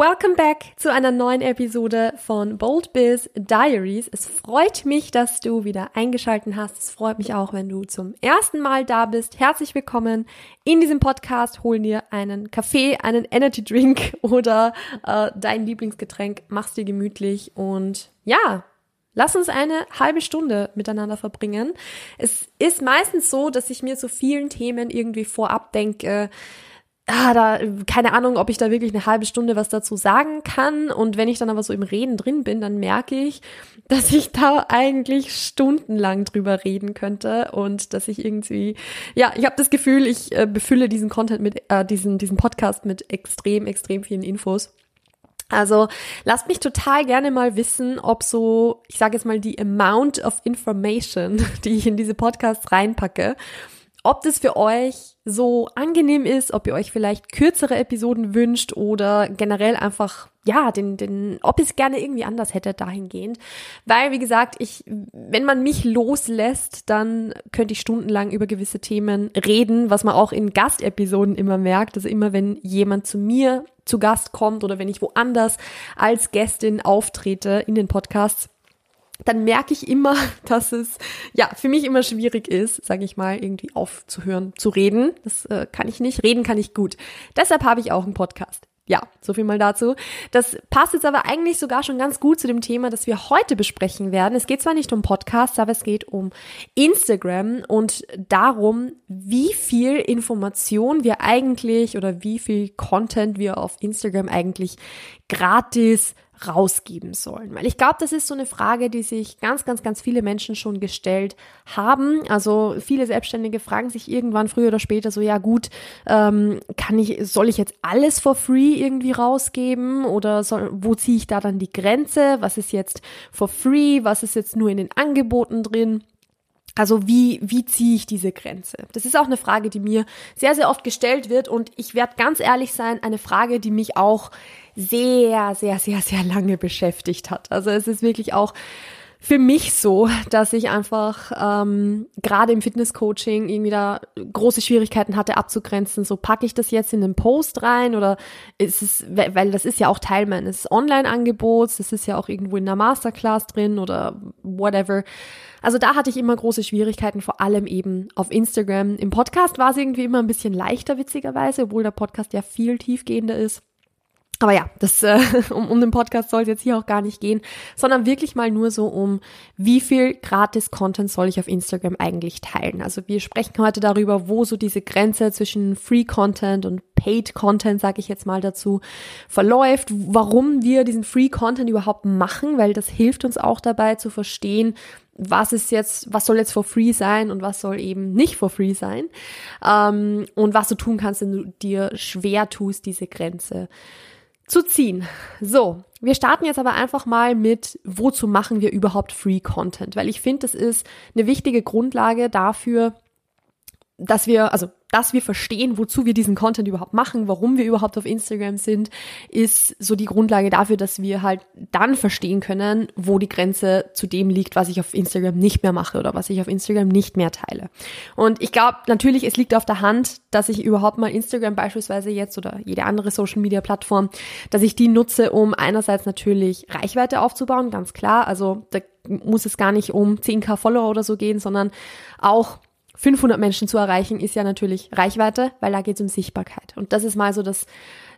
Welcome back zu einer neuen Episode von Bold Biz Diaries. Es freut mich, dass du wieder eingeschalten hast. Es freut mich auch, wenn du zum ersten Mal da bist. Herzlich willkommen in diesem Podcast. Hol dir einen Kaffee, einen Energy Drink oder äh, dein Lieblingsgetränk. Mach's dir gemütlich und ja, Lass uns eine halbe Stunde miteinander verbringen. Es ist meistens so, dass ich mir zu vielen Themen irgendwie vorab denke, ah, da, keine Ahnung, ob ich da wirklich eine halbe Stunde was dazu sagen kann. Und wenn ich dann aber so im Reden drin bin, dann merke ich, dass ich da eigentlich stundenlang drüber reden könnte und dass ich irgendwie, ja, ich habe das Gefühl, ich äh, befülle diesen Content mit, äh, diesen, diesen Podcast mit extrem, extrem vielen Infos. Also lasst mich total gerne mal wissen, ob so, ich sage jetzt mal, die Amount of Information, die ich in diese Podcasts reinpacke, ob das für euch so angenehm ist, ob ihr euch vielleicht kürzere Episoden wünscht oder generell einfach, ja, den, den, ob ihr es gerne irgendwie anders hättet dahingehend. Weil, wie gesagt, ich, wenn man mich loslässt, dann könnte ich stundenlang über gewisse Themen reden, was man auch in Gastepisoden immer merkt. Also immer, wenn jemand zu mir zu Gast kommt oder wenn ich woanders als Gästin auftrete in den Podcasts, dann merke ich immer, dass es ja für mich immer schwierig ist, sage ich mal, irgendwie aufzuhören zu reden. Das äh, kann ich nicht. Reden kann ich gut. Deshalb habe ich auch einen Podcast. Ja, so viel mal dazu. Das passt jetzt aber eigentlich sogar schon ganz gut zu dem Thema, das wir heute besprechen werden. Es geht zwar nicht um Podcasts, aber es geht um Instagram und darum, wie viel Information wir eigentlich oder wie viel Content wir auf Instagram eigentlich gratis rausgeben sollen? Weil ich glaube, das ist so eine Frage, die sich ganz, ganz, ganz viele Menschen schon gestellt haben. Also viele Selbstständige fragen sich irgendwann früher oder später so, ja gut, ähm, kann ich, soll ich jetzt alles for free irgendwie rausgeben oder soll, wo ziehe ich da dann die Grenze? Was ist jetzt for free? Was ist jetzt nur in den Angeboten drin? Also wie, wie ziehe ich diese Grenze? Das ist auch eine Frage, die mir sehr, sehr oft gestellt wird und ich werde ganz ehrlich sein, eine Frage, die mich auch sehr, sehr, sehr, sehr lange beschäftigt hat. Also es ist wirklich auch für mich so, dass ich einfach ähm, gerade im Fitnesscoaching irgendwie da große Schwierigkeiten hatte abzugrenzen. So packe ich das jetzt in den Post rein oder ist es, weil das ist ja auch Teil meines Online-Angebots, das ist ja auch irgendwo in einer Masterclass drin oder whatever. Also da hatte ich immer große Schwierigkeiten, vor allem eben auf Instagram. Im Podcast war es irgendwie immer ein bisschen leichter, witzigerweise, obwohl der Podcast ja viel tiefgehender ist. Aber ja, das äh, um, um den Podcast soll es jetzt hier auch gar nicht gehen, sondern wirklich mal nur so um, wie viel gratis Content soll ich auf Instagram eigentlich teilen. Also wir sprechen heute darüber, wo so diese Grenze zwischen Free Content und Paid Content, sage ich jetzt mal dazu, verläuft, warum wir diesen Free Content überhaupt machen, weil das hilft uns auch dabei zu verstehen, was ist jetzt, was soll jetzt for free sein und was soll eben nicht for free sein ähm, und was du tun kannst, wenn du dir schwer tust, diese Grenze zu ziehen. So, wir starten jetzt aber einfach mal mit, wozu machen wir überhaupt Free Content? Weil ich finde, das ist eine wichtige Grundlage dafür, dass wir, also dass wir verstehen, wozu wir diesen Content überhaupt machen, warum wir überhaupt auf Instagram sind, ist so die Grundlage dafür, dass wir halt dann verstehen können, wo die Grenze zu dem liegt, was ich auf Instagram nicht mehr mache oder was ich auf Instagram nicht mehr teile. Und ich glaube natürlich, es liegt auf der Hand, dass ich überhaupt mal Instagram beispielsweise jetzt oder jede andere Social Media Plattform, dass ich die nutze, um einerseits natürlich Reichweite aufzubauen, ganz klar. Also da muss es gar nicht um 10k Follower oder so gehen, sondern auch 500 Menschen zu erreichen, ist ja natürlich Reichweite, weil da geht es um Sichtbarkeit. Und das ist mal so das,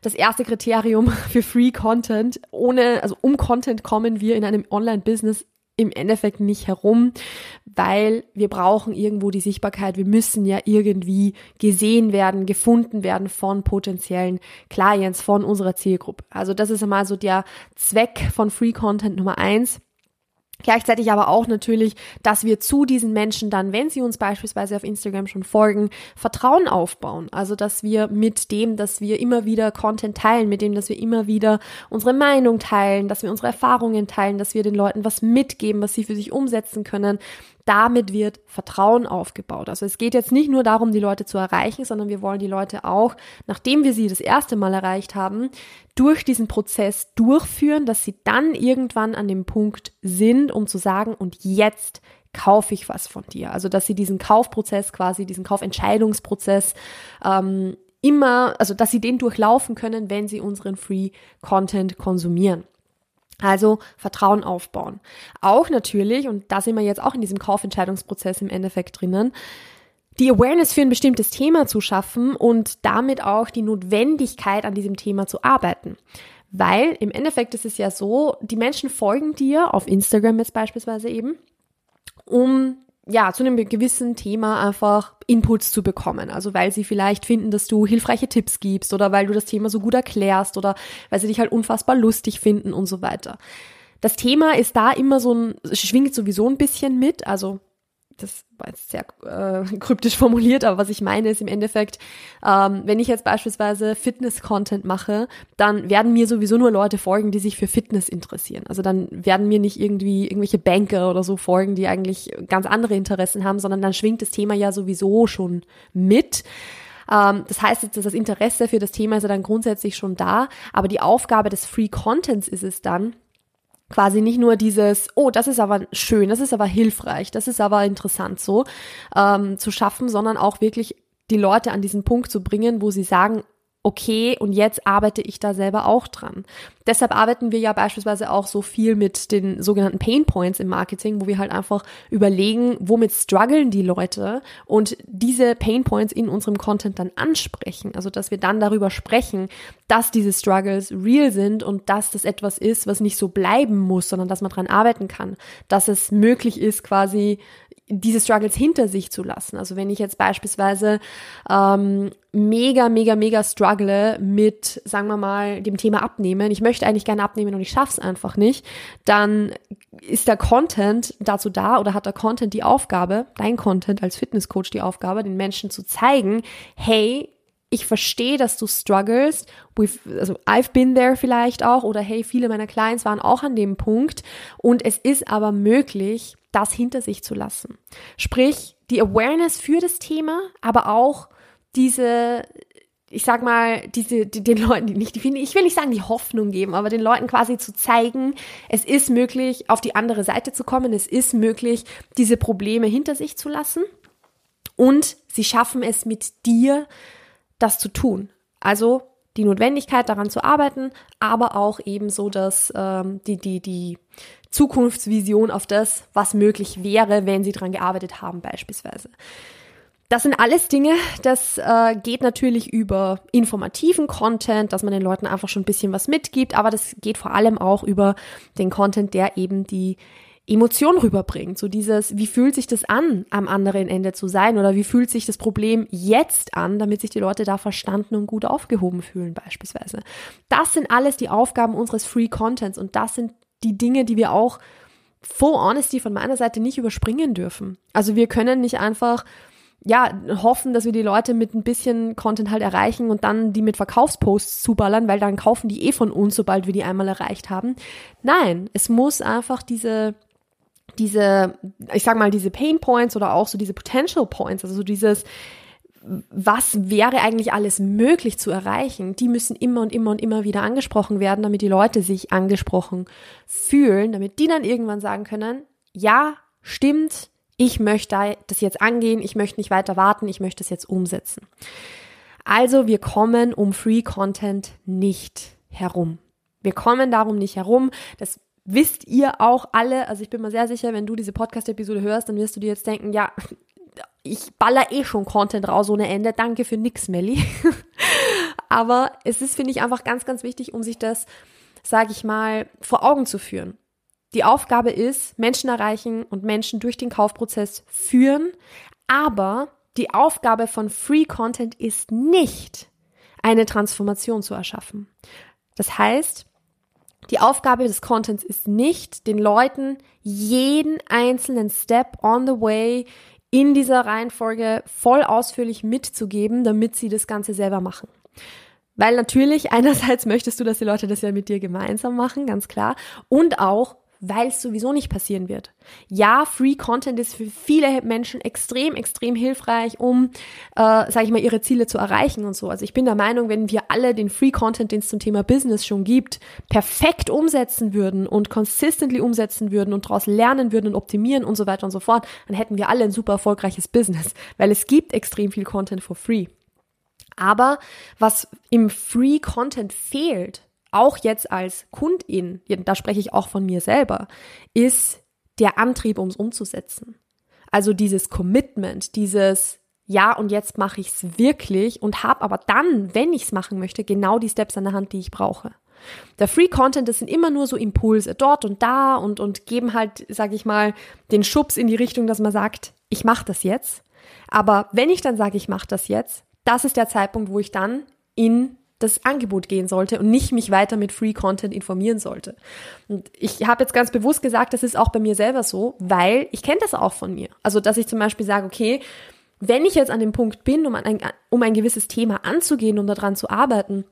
das erste Kriterium für Free Content. Ohne, also um Content kommen wir in einem Online-Business im Endeffekt nicht herum, weil wir brauchen irgendwo die Sichtbarkeit. Wir müssen ja irgendwie gesehen werden, gefunden werden von potenziellen Clients, von unserer Zielgruppe. Also das ist einmal so der Zweck von Free Content Nummer eins. Gleichzeitig aber auch natürlich, dass wir zu diesen Menschen dann, wenn sie uns beispielsweise auf Instagram schon folgen, Vertrauen aufbauen. Also, dass wir mit dem, dass wir immer wieder Content teilen, mit dem, dass wir immer wieder unsere Meinung teilen, dass wir unsere Erfahrungen teilen, dass wir den Leuten was mitgeben, was sie für sich umsetzen können, damit wird Vertrauen aufgebaut. Also es geht jetzt nicht nur darum, die Leute zu erreichen, sondern wir wollen die Leute auch, nachdem wir sie das erste Mal erreicht haben, durch diesen Prozess durchführen, dass sie dann irgendwann an dem Punkt sind, um zu sagen, und jetzt kaufe ich was von dir. Also dass sie diesen Kaufprozess quasi, diesen Kaufentscheidungsprozess ähm, immer, also dass sie den durchlaufen können, wenn sie unseren Free Content konsumieren. Also Vertrauen aufbauen. Auch natürlich, und da sind wir jetzt auch in diesem Kaufentscheidungsprozess im Endeffekt drinnen, die Awareness für ein bestimmtes Thema zu schaffen und damit auch die Notwendigkeit an diesem Thema zu arbeiten. Weil im Endeffekt ist es ja so, die Menschen folgen dir auf Instagram jetzt beispielsweise eben, um ja, zu einem gewissen Thema einfach Inputs zu bekommen. Also weil sie vielleicht finden, dass du hilfreiche Tipps gibst oder weil du das Thema so gut erklärst oder weil sie dich halt unfassbar lustig finden und so weiter. Das Thema ist da immer so ein, schwingt sowieso ein bisschen mit. Also das war jetzt sehr äh, kryptisch formuliert, aber was ich meine ist im Endeffekt, ähm, wenn ich jetzt beispielsweise Fitness-Content mache, dann werden mir sowieso nur Leute folgen, die sich für Fitness interessieren. Also dann werden mir nicht irgendwie irgendwelche Banker oder so folgen, die eigentlich ganz andere Interessen haben, sondern dann schwingt das Thema ja sowieso schon mit. Ähm, das heißt jetzt, dass das Interesse für das Thema ist ja dann grundsätzlich schon da, aber die Aufgabe des Free Contents ist es dann, quasi nicht nur dieses, oh, das ist aber schön, das ist aber hilfreich, das ist aber interessant so ähm, zu schaffen, sondern auch wirklich die Leute an diesen Punkt zu bringen, wo sie sagen, okay, und jetzt arbeite ich da selber auch dran. Deshalb arbeiten wir ja beispielsweise auch so viel mit den sogenannten Pain Points im Marketing, wo wir halt einfach überlegen, womit strugglen die Leute und diese Pain Points in unserem Content dann ansprechen. Also, dass wir dann darüber sprechen, dass diese Struggles real sind und dass das etwas ist, was nicht so bleiben muss, sondern dass man dran arbeiten kann, dass es möglich ist, quasi diese Struggles hinter sich zu lassen. Also wenn ich jetzt beispielsweise ähm, mega, mega, mega struggle mit, sagen wir mal, dem Thema Abnehmen, ich möchte eigentlich gerne abnehmen und ich schaff's einfach nicht, dann ist der Content dazu da oder hat der Content die Aufgabe, dein Content als Fitnesscoach die Aufgabe, den Menschen zu zeigen, hey, ich verstehe, dass du struggles. We've, also I've been there vielleicht auch oder hey, viele meiner Clients waren auch an dem Punkt und es ist aber möglich, das hinter sich zu lassen. Sprich, die Awareness für das Thema, aber auch diese, ich sag mal, diese, die, den Leuten, die nicht, die, ich will nicht sagen, die Hoffnung geben, aber den Leuten quasi zu zeigen, es ist möglich, auf die andere Seite zu kommen, es ist möglich, diese Probleme hinter sich zu lassen und sie schaffen es mit dir, das zu tun. Also die Notwendigkeit daran zu arbeiten, aber auch ebenso dass ähm, die, die, die Zukunftsvision auf das, was möglich wäre, wenn sie daran gearbeitet haben beispielsweise. Das sind alles Dinge, das äh, geht natürlich über informativen Content, dass man den Leuten einfach schon ein bisschen was mitgibt, aber das geht vor allem auch über den Content, der eben die Emotion rüberbringt. So dieses, wie fühlt sich das an, am anderen Ende zu sein oder wie fühlt sich das Problem jetzt an, damit sich die Leute da verstanden und gut aufgehoben fühlen beispielsweise. Das sind alles die Aufgaben unseres Free Contents und das sind die Dinge, die wir auch full honesty von meiner Seite nicht überspringen dürfen. Also wir können nicht einfach ja, hoffen, dass wir die Leute mit ein bisschen Content halt erreichen und dann die mit Verkaufsposts zuballern, weil dann kaufen die eh von uns, sobald wir die einmal erreicht haben. Nein, es muss einfach diese, diese, ich sag mal, diese Pain Points oder auch so diese Potential Points, also so dieses, was wäre eigentlich alles möglich zu erreichen, die müssen immer und immer und immer wieder angesprochen werden, damit die Leute sich angesprochen fühlen, damit die dann irgendwann sagen können, ja, stimmt, ich möchte das jetzt angehen, ich möchte nicht weiter warten, ich möchte es jetzt umsetzen. Also wir kommen um Free Content nicht herum. Wir kommen darum nicht herum. Das wisst ihr auch alle. Also ich bin mir sehr sicher, wenn du diese Podcast-Episode hörst, dann wirst du dir jetzt denken, ja, ich baller eh schon Content raus ohne Ende. Danke für nix, Melly. Aber es ist, finde ich, einfach ganz, ganz wichtig, um sich das, sage ich mal, vor Augen zu führen. Die Aufgabe ist, Menschen erreichen und Menschen durch den Kaufprozess führen. Aber die Aufgabe von Free Content ist nicht, eine Transformation zu erschaffen. Das heißt, die Aufgabe des Contents ist nicht, den Leuten jeden einzelnen Step on the way in dieser Reihenfolge voll ausführlich mitzugeben, damit sie das Ganze selber machen. Weil natürlich einerseits möchtest du, dass die Leute das ja mit dir gemeinsam machen, ganz klar. Und auch, weil es sowieso nicht passieren wird. Ja, Free Content ist für viele Menschen extrem, extrem hilfreich, um, äh, sage ich mal, ihre Ziele zu erreichen und so. Also ich bin der Meinung, wenn wir alle den Free Content, den es zum Thema Business schon gibt, perfekt umsetzen würden und consistently umsetzen würden und daraus lernen würden und optimieren und so weiter und so fort, dann hätten wir alle ein super erfolgreiches Business, weil es gibt extrem viel Content for free. Aber was im Free Content fehlt, auch jetzt als Kundin, da spreche ich auch von mir selber, ist der Antrieb, um es umzusetzen. Also dieses Commitment, dieses ja und jetzt mache ich es wirklich und habe aber dann, wenn ich es machen möchte, genau die Steps an der Hand, die ich brauche. Der Free Content, das sind immer nur so Impulse dort und da und und geben halt, sage ich mal, den Schubs in die Richtung, dass man sagt, ich mache das jetzt. Aber wenn ich dann sage, ich mache das jetzt, das ist der Zeitpunkt, wo ich dann in das Angebot gehen sollte und nicht mich weiter mit Free Content informieren sollte. Und ich habe jetzt ganz bewusst gesagt, das ist auch bei mir selber so, weil ich kenne das auch von mir. Also, dass ich zum Beispiel sage, okay, wenn ich jetzt an dem Punkt bin, um ein, um ein gewisses Thema anzugehen und daran zu arbeiten,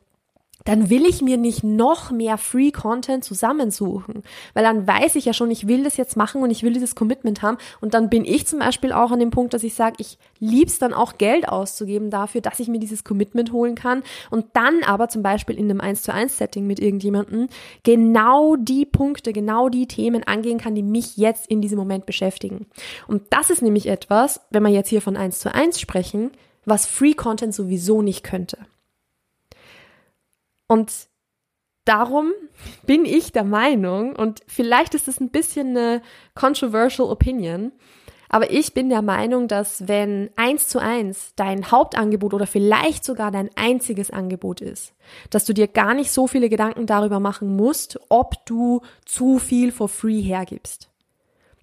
dann will ich mir nicht noch mehr Free Content zusammensuchen, weil dann weiß ich ja schon, ich will das jetzt machen und ich will dieses Commitment haben und dann bin ich zum Beispiel auch an dem Punkt, dass ich sage, ich lieb's dann auch Geld auszugeben dafür, dass ich mir dieses Commitment holen kann und dann aber zum Beispiel in einem 1 zu 1 Setting mit irgendjemandem genau die Punkte, genau die Themen angehen kann, die mich jetzt in diesem Moment beschäftigen. Und das ist nämlich etwas, wenn wir jetzt hier von 1 zu 1 sprechen, was Free Content sowieso nicht könnte. Und darum bin ich der Meinung, und vielleicht ist es ein bisschen eine controversial opinion, aber ich bin der Meinung, dass wenn eins zu eins dein Hauptangebot oder vielleicht sogar dein einziges Angebot ist, dass du dir gar nicht so viele Gedanken darüber machen musst, ob du zu viel for free hergibst.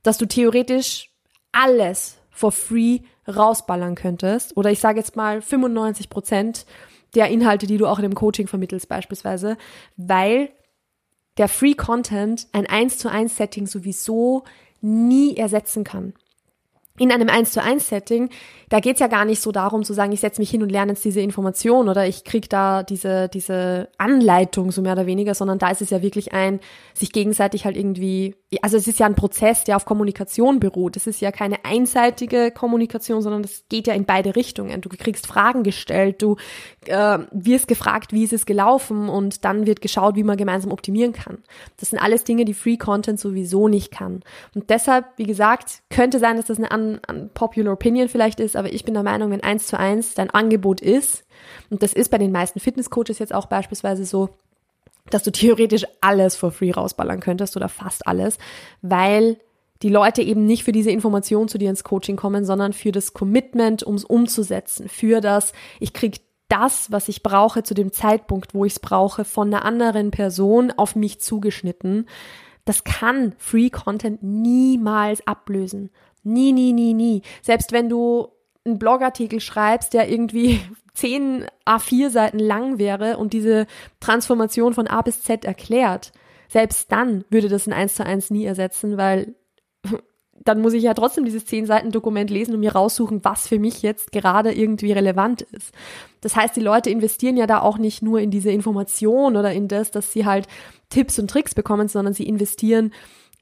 Dass du theoretisch alles for free rausballern könntest. Oder ich sage jetzt mal 95 Prozent der Inhalte, die du auch in dem Coaching vermittelst beispielsweise, weil der Free Content ein 1 zu 1 Setting sowieso nie ersetzen kann in einem 1 zu 1 Setting, da geht's ja gar nicht so darum zu sagen, ich setze mich hin und lerne jetzt diese Information oder ich krieg da diese, diese Anleitung so mehr oder weniger, sondern da ist es ja wirklich ein, sich gegenseitig halt irgendwie, also es ist ja ein Prozess, der auf Kommunikation beruht. Es ist ja keine einseitige Kommunikation, sondern es geht ja in beide Richtungen. Du kriegst Fragen gestellt, du äh, wirst gefragt, wie ist es gelaufen und dann wird geschaut, wie man gemeinsam optimieren kann. Das sind alles Dinge, die Free Content sowieso nicht kann. Und deshalb, wie gesagt, könnte sein, dass das eine an, Popular Opinion vielleicht ist, aber ich bin der Meinung, wenn eins zu eins dein Angebot ist, und das ist bei den meisten Fitnesscoaches jetzt auch beispielsweise so, dass du theoretisch alles for free rausballern könntest oder fast alles, weil die Leute eben nicht für diese Information zu dir ins Coaching kommen, sondern für das Commitment, um es umzusetzen, für das, ich krieg das, was ich brauche zu dem Zeitpunkt, wo ich es brauche, von einer anderen Person auf mich zugeschnitten. Das kann Free Content niemals ablösen. Nie, nie, nie, nie. Selbst wenn du einen Blogartikel schreibst, der irgendwie 10 A4 Seiten lang wäre und diese Transformation von A bis Z erklärt, selbst dann würde das ein 1 zu 1 nie ersetzen, weil dann muss ich ja trotzdem dieses 10 Seiten Dokument lesen und mir raussuchen, was für mich jetzt gerade irgendwie relevant ist. Das heißt, die Leute investieren ja da auch nicht nur in diese Information oder in das, dass sie halt Tipps und Tricks bekommen, sondern sie investieren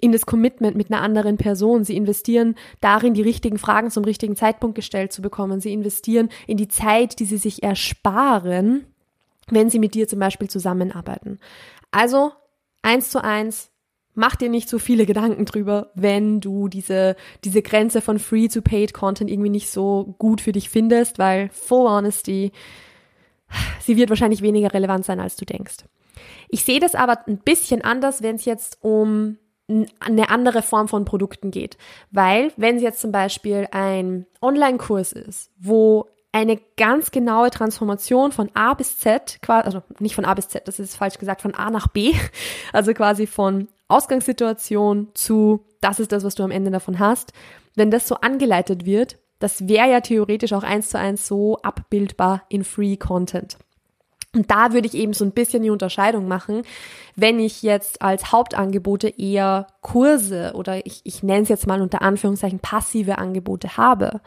in das Commitment mit einer anderen Person. Sie investieren darin, die richtigen Fragen zum richtigen Zeitpunkt gestellt zu bekommen. Sie investieren in die Zeit, die sie sich ersparen, wenn sie mit dir zum Beispiel zusammenarbeiten. Also eins zu eins, mach dir nicht so viele Gedanken drüber, wenn du diese, diese Grenze von Free to Paid Content irgendwie nicht so gut für dich findest, weil Full Honesty, sie wird wahrscheinlich weniger relevant sein, als du denkst. Ich sehe das aber ein bisschen anders, wenn es jetzt um eine andere Form von Produkten geht. Weil, wenn es jetzt zum Beispiel ein Online-Kurs ist, wo eine ganz genaue Transformation von A bis Z, also nicht von A bis Z, das ist falsch gesagt, von A nach B, also quasi von Ausgangssituation zu, das ist das, was du am Ende davon hast. Wenn das so angeleitet wird, das wäre ja theoretisch auch eins zu eins so abbildbar in Free Content. Und da würde ich eben so ein bisschen die Unterscheidung machen, wenn ich jetzt als Hauptangebote eher Kurse oder ich, ich nenne es jetzt mal unter Anführungszeichen passive Angebote habe,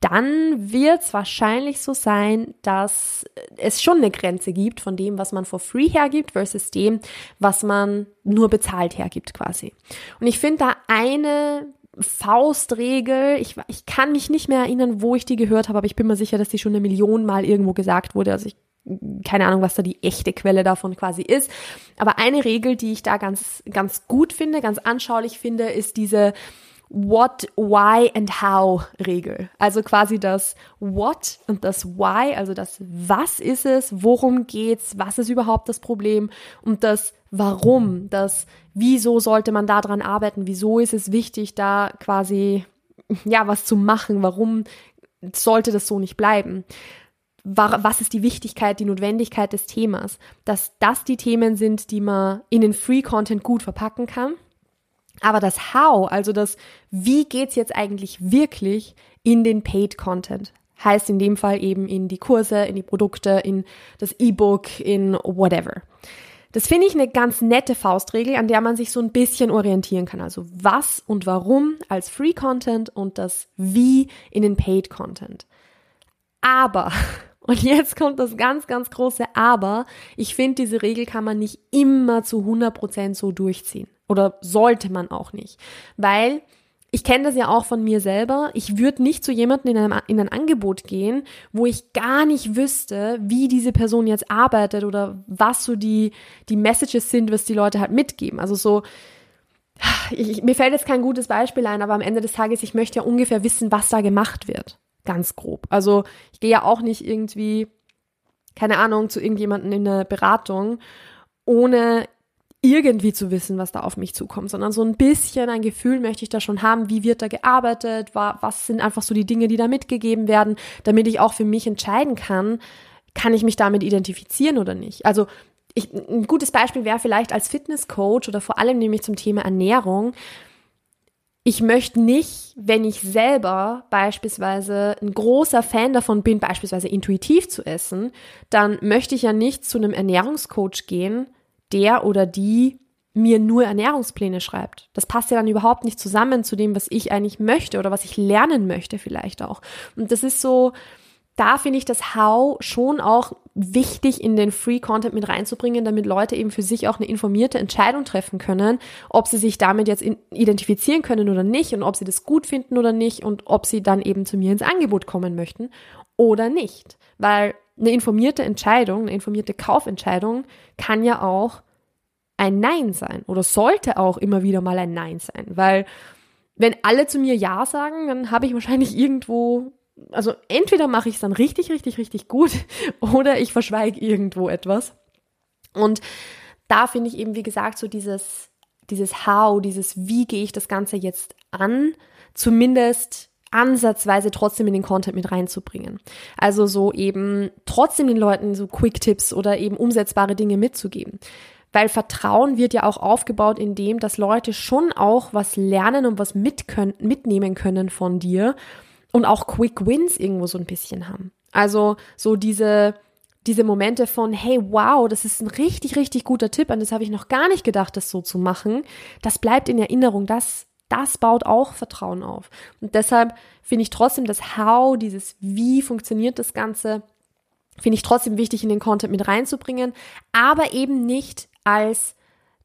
dann wird es wahrscheinlich so sein, dass es schon eine Grenze gibt von dem, was man for free hergibt versus dem, was man nur bezahlt hergibt quasi. Und ich finde da eine Faustregel, ich, ich kann mich nicht mehr erinnern, wo ich die gehört habe, aber ich bin mir sicher, dass die schon eine Million Mal irgendwo gesagt wurde. Also ich keine Ahnung, was da die echte Quelle davon quasi ist. Aber eine Regel, die ich da ganz, ganz gut finde, ganz anschaulich finde, ist diese What, Why and How Regel. Also quasi das What und das Why, also das Was ist es, worum geht's, was ist überhaupt das Problem und das Warum, das Wieso sollte man da dran arbeiten, wieso ist es wichtig, da quasi ja was zu machen, warum sollte das so nicht bleiben was ist die Wichtigkeit, die Notwendigkeit des Themas, dass das die Themen sind, die man in den Free Content gut verpacken kann aber das How, also das Wie geht's jetzt eigentlich wirklich in den Paid Content, heißt in dem Fall eben in die Kurse, in die Produkte, in das E-Book, in whatever. Das finde ich eine ganz nette Faustregel, an der man sich so ein bisschen orientieren kann. Also was und warum als Free Content und das Wie in den Paid Content. Aber, und jetzt kommt das ganz, ganz große Aber, ich finde, diese Regel kann man nicht immer zu 100% so durchziehen. Oder sollte man auch nicht. Weil ich kenne das ja auch von mir selber. Ich würde nicht zu jemandem in, in ein Angebot gehen, wo ich gar nicht wüsste, wie diese Person jetzt arbeitet oder was so die, die Messages sind, was die Leute halt mitgeben. Also so, ich, mir fällt jetzt kein gutes Beispiel ein, aber am Ende des Tages, ich möchte ja ungefähr wissen, was da gemacht wird. Ganz grob. Also ich gehe ja auch nicht irgendwie, keine Ahnung, zu irgendjemandem in eine Beratung, ohne irgendwie zu wissen, was da auf mich zukommt, sondern so ein bisschen ein Gefühl möchte ich da schon haben, wie wird da gearbeitet, was sind einfach so die Dinge, die da mitgegeben werden, damit ich auch für mich entscheiden kann, kann ich mich damit identifizieren oder nicht. Also ich, ein gutes Beispiel wäre vielleicht als Fitnesscoach oder vor allem nämlich zum Thema Ernährung. Ich möchte nicht, wenn ich selber beispielsweise ein großer Fan davon bin, beispielsweise intuitiv zu essen, dann möchte ich ja nicht zu einem Ernährungscoach gehen, der oder die mir nur Ernährungspläne schreibt. Das passt ja dann überhaupt nicht zusammen zu dem, was ich eigentlich möchte oder was ich lernen möchte vielleicht auch. Und das ist so, da finde ich das How schon auch wichtig in den Free Content mit reinzubringen, damit Leute eben für sich auch eine informierte Entscheidung treffen können, ob sie sich damit jetzt identifizieren können oder nicht und ob sie das gut finden oder nicht und ob sie dann eben zu mir ins Angebot kommen möchten oder nicht. Weil eine informierte Entscheidung, eine informierte Kaufentscheidung kann ja auch ein Nein sein oder sollte auch immer wieder mal ein Nein sein, weil wenn alle zu mir Ja sagen, dann habe ich wahrscheinlich irgendwo, also entweder mache ich es dann richtig, richtig, richtig gut oder ich verschweige irgendwo etwas. Und da finde ich eben, wie gesagt, so dieses, dieses How, dieses Wie gehe ich das Ganze jetzt an, zumindest ansatzweise trotzdem in den Content mit reinzubringen. Also so eben trotzdem den Leuten so Quick-Tipps oder eben umsetzbare Dinge mitzugeben. Weil Vertrauen wird ja auch aufgebaut in dem, dass Leute schon auch was lernen und was mit können, mitnehmen können von dir und auch Quick Wins irgendwo so ein bisschen haben. Also so diese, diese Momente von, hey, wow, das ist ein richtig, richtig guter Tipp, an das habe ich noch gar nicht gedacht, das so zu machen. Das bleibt in Erinnerung, das das baut auch Vertrauen auf. Und deshalb finde ich trotzdem das How, dieses Wie funktioniert das Ganze, finde ich trotzdem wichtig in den Content mit reinzubringen, aber eben nicht als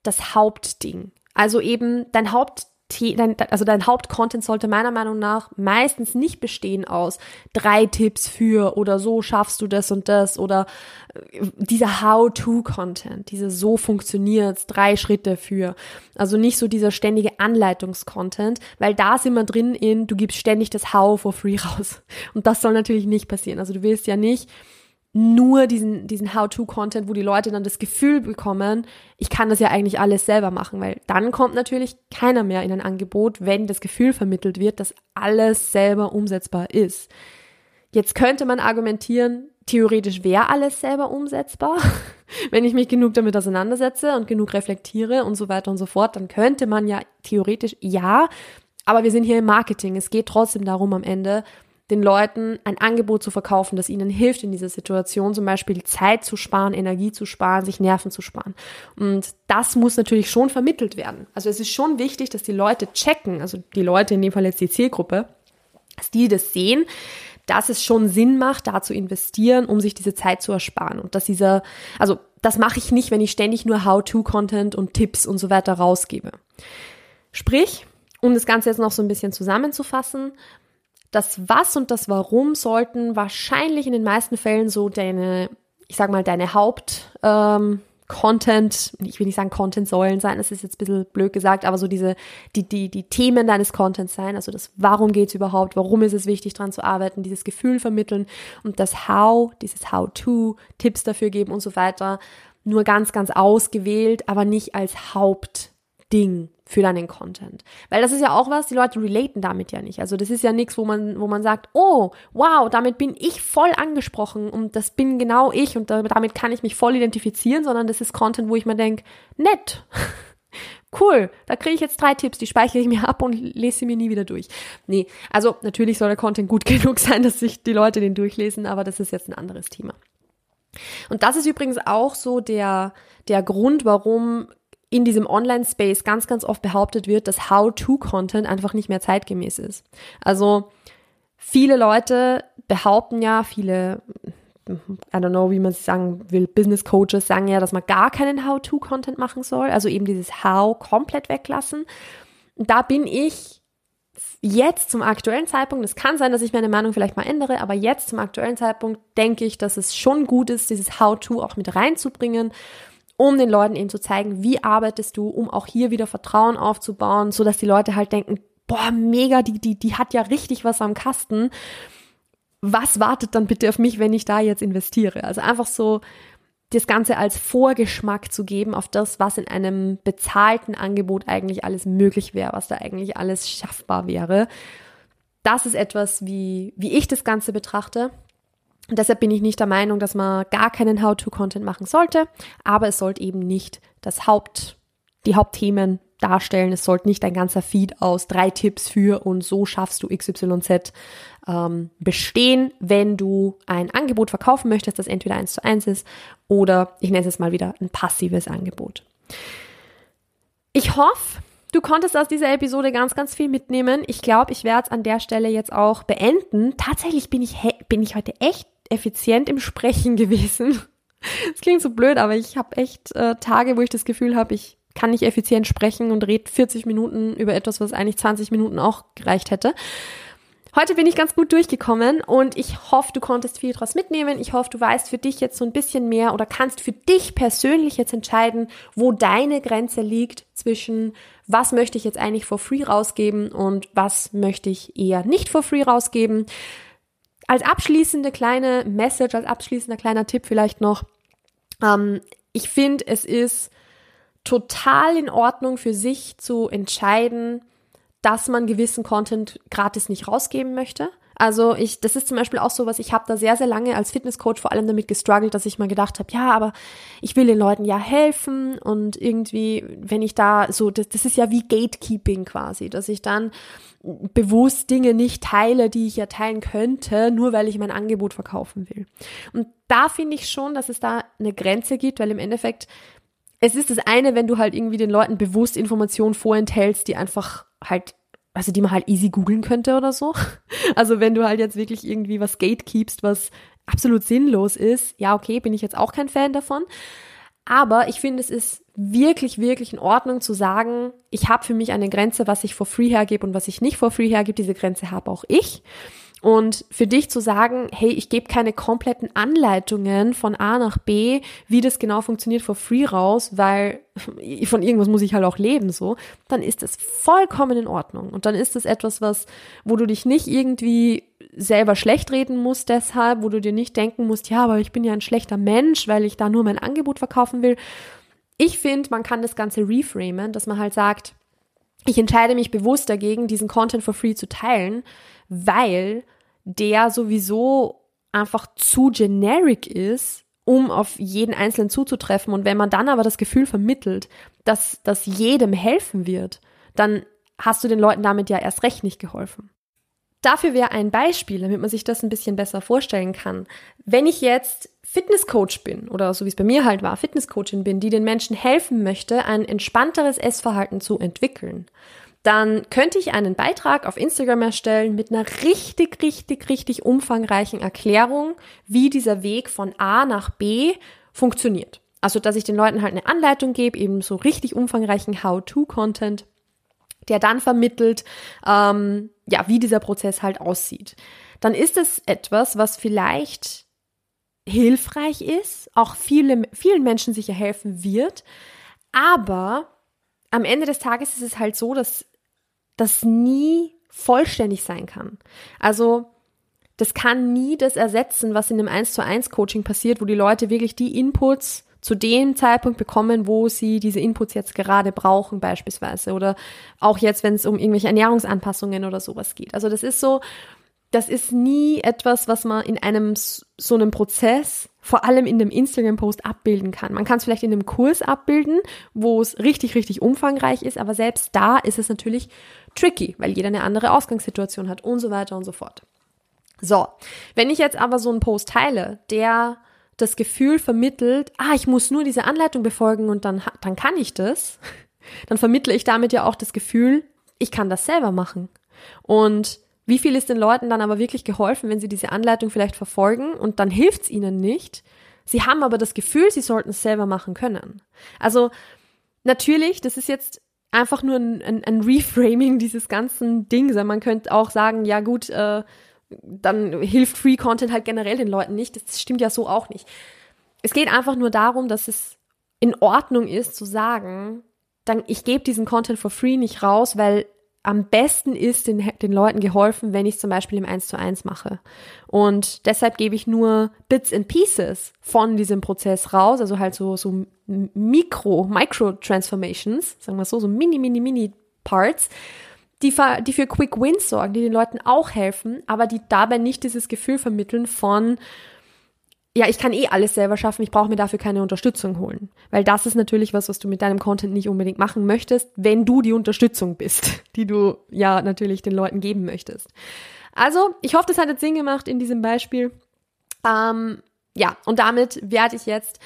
das Hauptding. Also eben dein Haupt dein, also dein Hauptcontent sollte meiner Meinung nach meistens nicht bestehen aus drei Tipps für oder so schaffst du das und das oder äh, dieser How-to-Content, diese so funktioniert's, drei Schritte für. Also nicht so dieser ständige Anleitungscontent, weil da sind wir drin in, du gibst ständig das How for free raus. Und das soll natürlich nicht passieren. Also du willst ja nicht nur diesen, diesen How-to-Content, wo die Leute dann das Gefühl bekommen, ich kann das ja eigentlich alles selber machen, weil dann kommt natürlich keiner mehr in ein Angebot, wenn das Gefühl vermittelt wird, dass alles selber umsetzbar ist. Jetzt könnte man argumentieren, theoretisch wäre alles selber umsetzbar. Wenn ich mich genug damit auseinandersetze und genug reflektiere und so weiter und so fort, dann könnte man ja theoretisch ja, aber wir sind hier im Marketing. Es geht trotzdem darum am Ende, den Leuten ein Angebot zu verkaufen, das ihnen hilft in dieser Situation, zum Beispiel Zeit zu sparen, Energie zu sparen, sich Nerven zu sparen. Und das muss natürlich schon vermittelt werden. Also es ist schon wichtig, dass die Leute checken, also die Leute, in dem Fall jetzt die Zielgruppe, dass die das sehen, dass es schon Sinn macht, da zu investieren, um sich diese Zeit zu ersparen. Und dass dieser, also das mache ich nicht, wenn ich ständig nur How-to-Content und Tipps und so weiter rausgebe. Sprich, um das Ganze jetzt noch so ein bisschen zusammenzufassen, das Was und das Warum sollten wahrscheinlich in den meisten Fällen so deine, ich sag mal, deine Haupt, ähm, Content, ich will nicht sagen Content-Säulen sein, das ist jetzt ein bisschen blöd gesagt, aber so diese, die, die, die Themen deines Contents sein, also das Warum geht's überhaupt, warum ist es wichtig, dran zu arbeiten, dieses Gefühl vermitteln und das How, dieses How-to, Tipps dafür geben und so weiter, nur ganz, ganz ausgewählt, aber nicht als Hauptding für deinen Content. Weil das ist ja auch was, die Leute relaten damit ja nicht. Also das ist ja nichts, wo man, wo man sagt, oh, wow, damit bin ich voll angesprochen und das bin genau ich und damit kann ich mich voll identifizieren, sondern das ist Content, wo ich mir denke, nett. Cool, da kriege ich jetzt drei Tipps, die speichere ich mir ab und lese sie mir nie wieder durch. Nee, also natürlich soll der Content gut genug sein, dass sich die Leute den durchlesen, aber das ist jetzt ein anderes Thema. Und das ist übrigens auch so der, der Grund, warum in diesem Online-Space ganz, ganz oft behauptet wird, dass How-to-Content einfach nicht mehr zeitgemäß ist. Also viele Leute behaupten ja, viele, I don't know, wie man es sagen will, Business Coaches sagen ja, dass man gar keinen How-to-Content machen soll, also eben dieses How komplett weglassen. Da bin ich jetzt zum aktuellen Zeitpunkt, es kann sein, dass ich meine Meinung vielleicht mal ändere, aber jetzt zum aktuellen Zeitpunkt denke ich, dass es schon gut ist, dieses How-to auch mit reinzubringen um den Leuten eben zu zeigen, wie arbeitest du, um auch hier wieder Vertrauen aufzubauen, so dass die Leute halt denken, boah, mega, die, die, die hat ja richtig was am Kasten. Was wartet dann bitte auf mich, wenn ich da jetzt investiere? Also einfach so das Ganze als Vorgeschmack zu geben auf das, was in einem bezahlten Angebot eigentlich alles möglich wäre, was da eigentlich alles schaffbar wäre. Das ist etwas, wie, wie ich das Ganze betrachte. Deshalb bin ich nicht der Meinung, dass man gar keinen How-to-Content machen sollte, aber es sollte eben nicht das Haupt, die Hauptthemen darstellen. Es sollte nicht ein ganzer Feed aus drei Tipps für und so schaffst du XYZ ähm, bestehen, wenn du ein Angebot verkaufen möchtest, das entweder eins zu eins ist oder ich nenne es mal wieder ein passives Angebot. Ich hoffe, Du konntest aus dieser Episode ganz, ganz viel mitnehmen. Ich glaube, ich werde es an der Stelle jetzt auch beenden. Tatsächlich bin ich, bin ich heute echt effizient im Sprechen gewesen. Es klingt so blöd, aber ich habe echt äh, Tage, wo ich das Gefühl habe, ich kann nicht effizient sprechen und rede 40 Minuten über etwas, was eigentlich 20 Minuten auch gereicht hätte. Heute bin ich ganz gut durchgekommen und ich hoffe, du konntest viel daraus mitnehmen. Ich hoffe, du weißt für dich jetzt so ein bisschen mehr oder kannst für dich persönlich jetzt entscheiden, wo deine Grenze liegt zwischen was möchte ich jetzt eigentlich for free rausgeben und was möchte ich eher nicht for free rausgeben als abschließende kleine Message, als abschließender kleiner Tipp vielleicht noch, ähm, ich finde, es ist total in Ordnung für sich zu entscheiden, dass man gewissen Content gratis nicht rausgeben möchte. Also ich, das ist zum Beispiel auch so was, ich habe da sehr, sehr lange als Fitnesscoach vor allem damit gestruggelt, dass ich mal gedacht habe, ja, aber ich will den Leuten ja helfen und irgendwie, wenn ich da so, das, das ist ja wie Gatekeeping quasi, dass ich dann bewusst Dinge nicht teile, die ich ja teilen könnte, nur weil ich mein Angebot verkaufen will. Und da finde ich schon, dass es da eine Grenze gibt, weil im Endeffekt es ist das eine, wenn du halt irgendwie den Leuten bewusst Informationen vorenthältst, die einfach halt also die man halt easy googeln könnte oder so. Also wenn du halt jetzt wirklich irgendwie was gatekeepst, was absolut sinnlos ist, ja, okay, bin ich jetzt auch kein Fan davon. Aber ich finde, es ist wirklich, wirklich in Ordnung zu sagen, ich habe für mich eine Grenze, was ich for free hergebe und was ich nicht for free hergebe. Diese Grenze habe auch ich. Und für dich zu sagen, hey, ich gebe keine kompletten Anleitungen von A nach B, wie das genau funktioniert for free raus, weil von irgendwas muss ich halt auch leben, so, dann ist das vollkommen in Ordnung. Und dann ist das etwas, was, wo du dich nicht irgendwie selber schlecht reden musst deshalb, wo du dir nicht denken musst, ja, aber ich bin ja ein schlechter Mensch, weil ich da nur mein Angebot verkaufen will. Ich finde, man kann das Ganze reframen, dass man halt sagt, ich entscheide mich bewusst dagegen, diesen Content for free zu teilen, weil der sowieso einfach zu generic ist, um auf jeden Einzelnen zuzutreffen. Und wenn man dann aber das Gefühl vermittelt, dass das jedem helfen wird, dann hast du den Leuten damit ja erst recht nicht geholfen. Dafür wäre ein Beispiel, damit man sich das ein bisschen besser vorstellen kann. Wenn ich jetzt Fitnesscoach bin oder so wie es bei mir halt war, Fitnesscoachin bin, die den Menschen helfen möchte, ein entspannteres Essverhalten zu entwickeln, dann könnte ich einen Beitrag auf Instagram erstellen mit einer richtig, richtig, richtig umfangreichen Erklärung, wie dieser Weg von A nach B funktioniert. Also, dass ich den Leuten halt eine Anleitung gebe, eben so richtig umfangreichen How-to-Content, der dann vermittelt, ähm, ja, wie dieser Prozess halt aussieht. Dann ist es etwas, was vielleicht hilfreich ist, auch viele, vielen Menschen sicher helfen wird, aber am Ende des Tages ist es halt so, dass das nie vollständig sein kann. Also das kann nie das ersetzen, was in einem 1 zu 1 Coaching passiert, wo die Leute wirklich die Inputs zu dem Zeitpunkt bekommen, wo sie diese Inputs jetzt gerade brauchen beispielsweise oder auch jetzt, wenn es um irgendwelche Ernährungsanpassungen oder sowas geht. Also das ist so, das ist nie etwas, was man in einem so einem Prozess, vor allem in einem Instagram-Post abbilden kann. Man kann es vielleicht in einem Kurs abbilden, wo es richtig, richtig umfangreich ist, aber selbst da ist es natürlich tricky, weil jeder eine andere Ausgangssituation hat und so weiter und so fort. So, wenn ich jetzt aber so einen Post teile, der das Gefühl vermittelt, ah, ich muss nur diese Anleitung befolgen und dann, dann kann ich das, dann vermittle ich damit ja auch das Gefühl, ich kann das selber machen. Und wie viel ist den Leuten dann aber wirklich geholfen, wenn sie diese Anleitung vielleicht verfolgen und dann hilft es ihnen nicht? Sie haben aber das Gefühl, sie sollten es selber machen können. Also natürlich, das ist jetzt einfach nur ein, ein, ein Reframing dieses ganzen Dings. Man könnte auch sagen, ja gut, äh, dann hilft Free Content halt generell den Leuten nicht. Das stimmt ja so auch nicht. Es geht einfach nur darum, dass es in Ordnung ist zu sagen, dann ich gebe diesen Content for free nicht raus, weil am besten ist den, den Leuten geholfen, wenn ich es zum Beispiel im 1 zu 1 mache. Und deshalb gebe ich nur Bits and Pieces von diesem Prozess raus, also halt so, so Mikro, Micro-Transformations, sagen wir so, so mini, mini, mini Parts, die, die für Quick Wins sorgen, die den Leuten auch helfen, aber die dabei nicht dieses Gefühl vermitteln von, ja, ich kann eh alles selber schaffen, ich brauche mir dafür keine Unterstützung holen. Weil das ist natürlich was, was du mit deinem Content nicht unbedingt machen möchtest, wenn du die Unterstützung bist, die du ja natürlich den Leuten geben möchtest. Also, ich hoffe, das hat jetzt Sinn gemacht in diesem Beispiel. Ähm, ja, und damit werde ich jetzt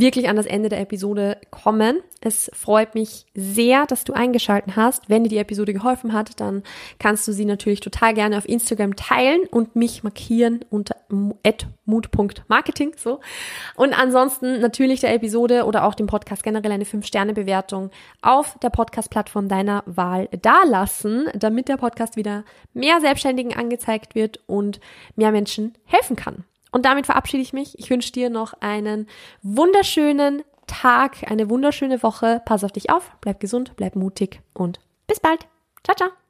wirklich an das Ende der Episode kommen. Es freut mich sehr, dass du eingeschalten hast. Wenn dir die Episode geholfen hat, dann kannst du sie natürlich total gerne auf Instagram teilen und mich markieren unter mood.marketing, so. Und ansonsten natürlich der Episode oder auch dem Podcast generell eine 5-Sterne-Bewertung auf der Podcast-Plattform deiner Wahl dalassen, damit der Podcast wieder mehr Selbstständigen angezeigt wird und mehr Menschen helfen kann. Und damit verabschiede ich mich. Ich wünsche dir noch einen wunderschönen Tag, eine wunderschöne Woche. Pass auf dich auf, bleib gesund, bleib mutig und bis bald. Ciao, ciao.